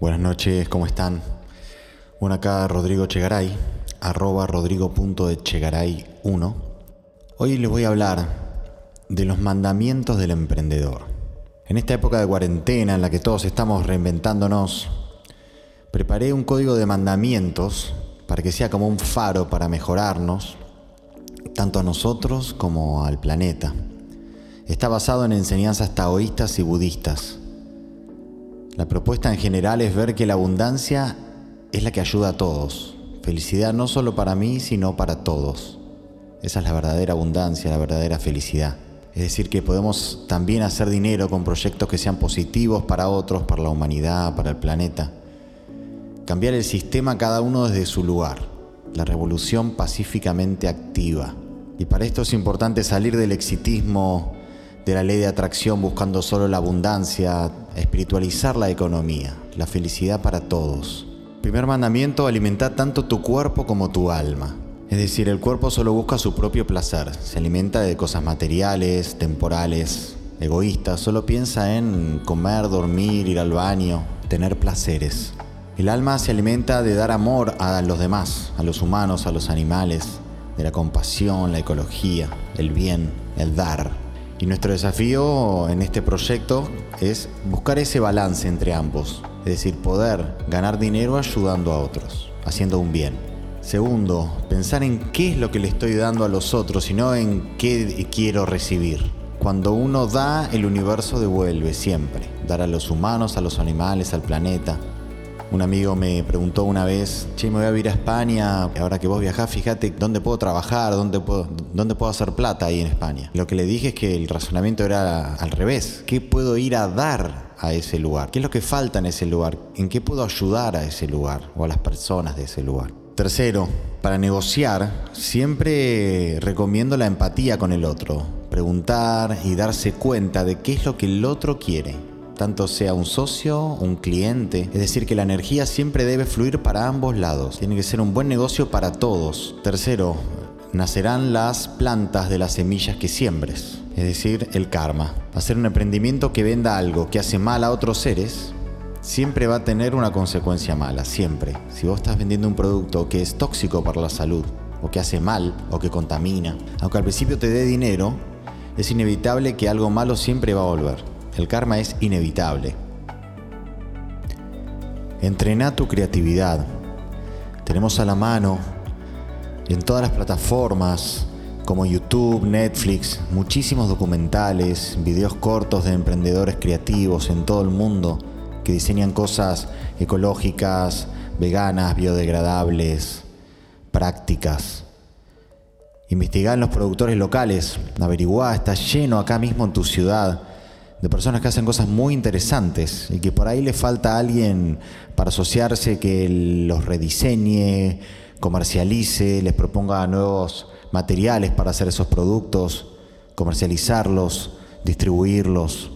Buenas noches, ¿cómo están? Bueno, acá Rodrigo Chegaray, arroba rodrigo.echegaray1. Hoy les voy a hablar de los mandamientos del emprendedor. En esta época de cuarentena en la que todos estamos reinventándonos, preparé un código de mandamientos para que sea como un faro para mejorarnos, tanto a nosotros como al planeta. Está basado en enseñanzas taoístas y budistas la propuesta en general es ver que la abundancia es la que ayuda a todos. Felicidad no solo para mí, sino para todos. Esa es la verdadera abundancia, la verdadera felicidad. Es decir, que podemos también hacer dinero con proyectos que sean positivos para otros, para la humanidad, para el planeta. Cambiar el sistema cada uno desde su lugar. La revolución pacíficamente activa. Y para esto es importante salir del exitismo de la ley de atracción buscando solo la abundancia, espiritualizar la economía, la felicidad para todos. Primer mandamiento, alimenta tanto tu cuerpo como tu alma. Es decir, el cuerpo solo busca su propio placer, se alimenta de cosas materiales, temporales, egoístas, solo piensa en comer, dormir, ir al baño, tener placeres. El alma se alimenta de dar amor a los demás, a los humanos, a los animales, de la compasión, la ecología, el bien, el dar. Y nuestro desafío en este proyecto es buscar ese balance entre ambos, es decir, poder ganar dinero ayudando a otros, haciendo un bien. Segundo, pensar en qué es lo que le estoy dando a los otros y no en qué quiero recibir. Cuando uno da, el universo devuelve siempre. Dar a los humanos, a los animales, al planeta. Un amigo me preguntó una vez, che, me voy a ir a España, ahora que vos viajás, fíjate dónde puedo trabajar, dónde puedo, dónde puedo hacer plata ahí en España. Lo que le dije es que el razonamiento era al revés. ¿Qué puedo ir a dar a ese lugar? ¿Qué es lo que falta en ese lugar? ¿En qué puedo ayudar a ese lugar o a las personas de ese lugar? Tercero, para negociar, siempre recomiendo la empatía con el otro. Preguntar y darse cuenta de qué es lo que el otro quiere tanto sea un socio, un cliente. Es decir, que la energía siempre debe fluir para ambos lados. Tiene que ser un buen negocio para todos. Tercero, nacerán las plantas de las semillas que siembres. Es decir, el karma. Hacer un emprendimiento que venda algo que hace mal a otros seres siempre va a tener una consecuencia mala, siempre. Si vos estás vendiendo un producto que es tóxico para la salud, o que hace mal, o que contamina, aunque al principio te dé dinero, es inevitable que algo malo siempre va a volver. El karma es inevitable. Entrena tu creatividad. Tenemos a la mano en todas las plataformas como YouTube, Netflix, muchísimos documentales, videos cortos de emprendedores creativos en todo el mundo que diseñan cosas ecológicas, veganas, biodegradables, prácticas. Investigar en los productores locales, averiguar, está lleno acá mismo en tu ciudad de personas que hacen cosas muy interesantes y que por ahí le falta alguien para asociarse que los rediseñe, comercialice, les proponga nuevos materiales para hacer esos productos, comercializarlos, distribuirlos.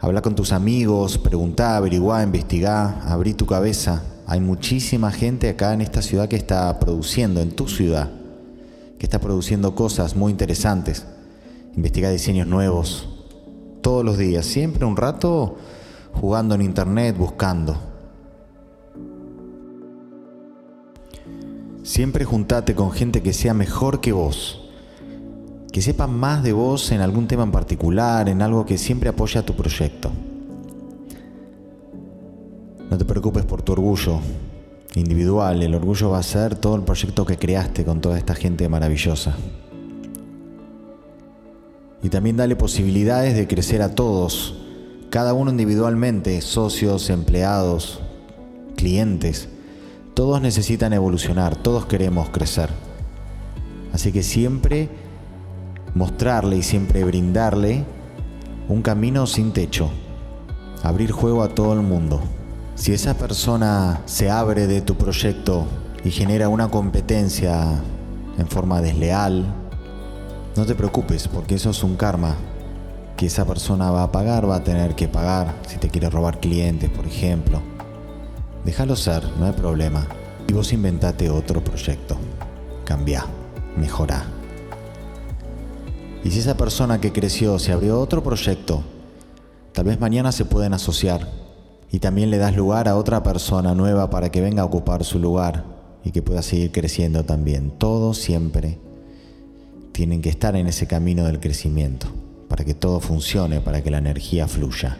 Habla con tus amigos, preguntá, averiguá, investigá, abrí tu cabeza. Hay muchísima gente acá en esta ciudad que está produciendo, en tu ciudad, que está produciendo cosas muy interesantes. Investiga diseños nuevos, todos los días, siempre un rato jugando en internet, buscando. Siempre juntate con gente que sea mejor que vos, que sepa más de vos en algún tema en particular, en algo que siempre apoya tu proyecto. No te preocupes por tu orgullo individual, el orgullo va a ser todo el proyecto que creaste con toda esta gente maravillosa y también dale posibilidades de crecer a todos, cada uno individualmente, socios, empleados, clientes. Todos necesitan evolucionar, todos queremos crecer. Así que siempre mostrarle y siempre brindarle un camino sin techo, abrir juego a todo el mundo. Si esa persona se abre de tu proyecto y genera una competencia en forma desleal, no te preocupes, porque eso es un karma que esa persona va a pagar, va a tener que pagar si te quiere robar clientes, por ejemplo. Déjalo ser, no hay problema. Y vos inventate otro proyecto. Cambia, mejora. Y si esa persona que creció se abrió otro proyecto, tal vez mañana se pueden asociar Y también le das lugar a otra persona nueva para que venga a ocupar su lugar y que pueda seguir creciendo también. Todos siempre tienen que estar en ese camino del crecimiento para que todo funcione, para que la energía fluya.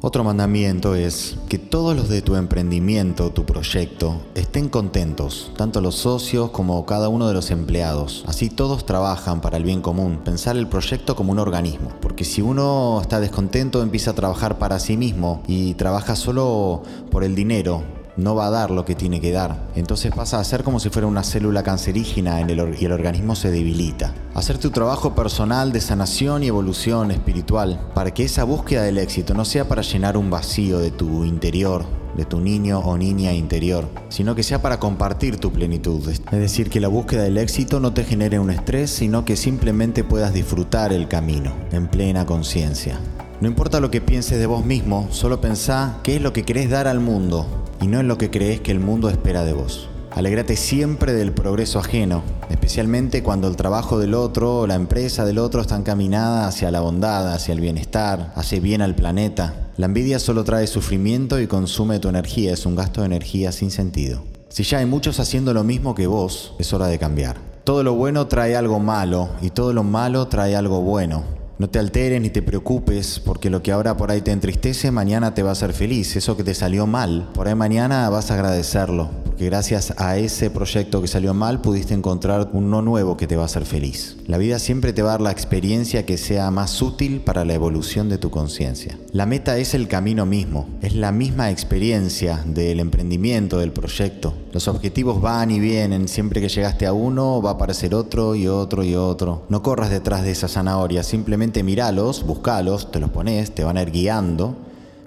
Otro mandamiento es que todos los de tu emprendimiento, tu proyecto, estén contentos, tanto los socios como cada uno de los empleados. Así todos trabajan para el bien común, pensar el proyecto como un organismo. Porque si uno está descontento, empieza a trabajar para sí mismo y trabaja solo por el dinero, no va a dar lo que tiene que dar. Entonces pasa a ser como si fuera una célula cancerígena en el y el organismo se debilita. Hacer tu trabajo personal de sanación y evolución espiritual para que esa búsqueda del éxito no sea para llenar un vacío de tu interior, de tu niño o niña interior, sino que sea para compartir tu plenitud. Es decir, que la búsqueda del éxito no te genere un estrés, sino que simplemente puedas disfrutar el camino en plena conciencia. No importa lo que pienses de vos mismo, solo pensá qué es lo que querés dar al mundo y no en lo que crees que el mundo espera de vos. Alégrate siempre del progreso ajeno, especialmente cuando el trabajo del otro o la empresa del otro está encaminada hacia la bondad, hacia el bienestar, hace bien al planeta. La envidia solo trae sufrimiento y consume tu energía, es un gasto de energía sin sentido. Si ya hay muchos haciendo lo mismo que vos, es hora de cambiar. Todo lo bueno trae algo malo y todo lo malo trae algo bueno. No te alteres ni te preocupes porque lo que ahora por ahí te entristece, mañana te va a hacer feliz. Eso que te salió mal, por ahí mañana vas a agradecerlo. Porque gracias a ese proyecto que salió mal pudiste encontrar uno nuevo que te va a hacer feliz. La vida siempre te va a dar la experiencia que sea más útil para la evolución de tu conciencia. La meta es el camino mismo, es la misma experiencia del emprendimiento, del proyecto. Los objetivos van y vienen, siempre que llegaste a uno va a aparecer otro y otro y otro. No corras detrás de esa zanahoria, simplemente miralos, buscalos, te los pones, te van a ir guiando,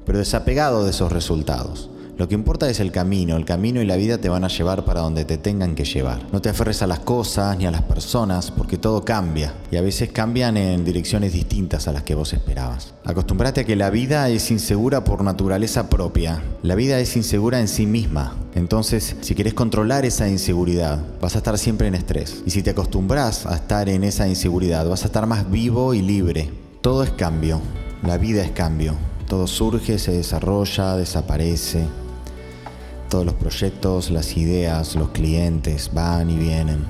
pero desapegado de esos resultados. Lo que importa es el camino, el camino y la vida te van a llevar para donde te tengan que llevar. No te aferres a las cosas ni a las personas porque todo cambia y a veces cambian en direcciones distintas a las que vos esperabas. Acostúmbrate a que la vida es insegura por naturaleza propia. La vida es insegura en sí misma. Entonces, si querés controlar esa inseguridad, vas a estar siempre en estrés. Y si te acostumbras a estar en esa inseguridad, vas a estar más vivo y libre. Todo es cambio. La vida es cambio. Todo surge, se desarrolla, desaparece. Todos los proyectos, las ideas, los clientes van y vienen.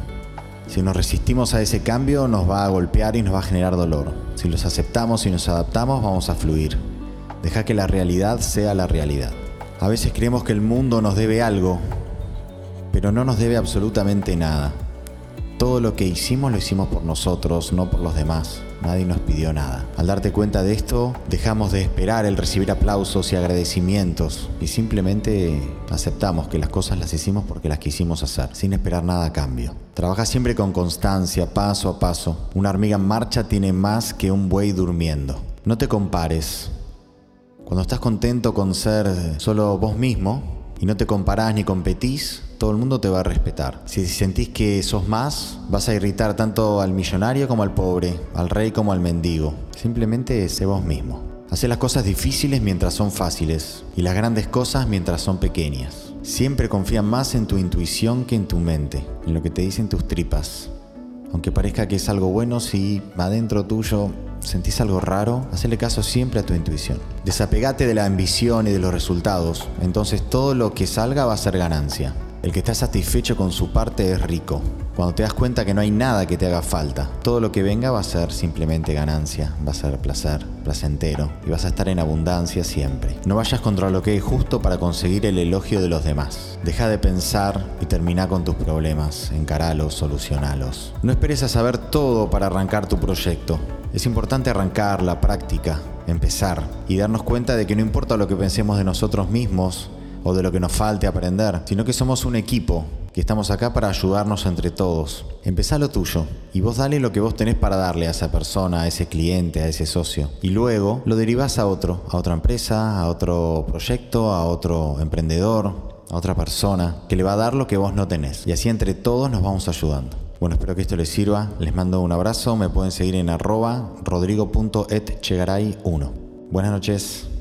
Si nos resistimos a ese cambio nos va a golpear y nos va a generar dolor. Si los aceptamos y nos adaptamos vamos a fluir. Deja que la realidad sea la realidad. A veces creemos que el mundo nos debe algo, pero no nos debe absolutamente nada. Todo lo que hicimos lo hicimos por nosotros, no por los demás. Nadie nos pidió nada. Al darte cuenta de esto, dejamos de esperar el recibir aplausos y agradecimientos y simplemente aceptamos que las cosas las hicimos porque las quisimos hacer, sin esperar nada a cambio. Trabaja siempre con constancia, paso a paso. Una hormiga en marcha tiene más que un buey durmiendo. No te compares. Cuando estás contento con ser solo vos mismo, y no te comparás ni competís, todo el mundo te va a respetar. Si sentís que sos más, vas a irritar tanto al millonario como al pobre, al rey como al mendigo. Simplemente sé vos mismo. Hacé las cosas difíciles mientras son fáciles y las grandes cosas mientras son pequeñas. Siempre confía más en tu intuición que en tu mente, en lo que te dicen tus tripas. Aunque parezca que es algo bueno, si adentro tuyo sentís algo raro, hacele caso siempre a tu intuición. Desapegate de la ambición y de los resultados, entonces todo lo que salga va a ser ganancia. El que está satisfecho con su parte es rico. Cuando te das cuenta que no hay nada que te haga falta, todo lo que venga va a ser simplemente ganancia, va a ser placer, placentero y vas a estar en abundancia siempre. No vayas contra lo que es justo para conseguir el elogio de los demás. Deja de pensar y termina con tus problemas, encaralos, solucionalos. No esperes a saber todo para arrancar tu proyecto. Es importante arrancar la práctica, empezar y darnos cuenta de que no importa lo que pensemos de nosotros mismos o de lo que nos falte aprender, sino que somos un equipo, que estamos acá para ayudarnos entre todos. Empezá lo tuyo y vos dale lo que vos tenés para darle a esa persona, a ese cliente, a ese socio. Y luego lo derivás a otro, a otra empresa, a otro proyecto, a otro emprendedor, a otra persona, que le va a dar lo que vos no tenés. Y así entre todos nos vamos ayudando. Bueno, espero que esto les sirva. Les mando un abrazo. Me pueden seguir en arroba rodrigo.etchegaray1. Buenas noches.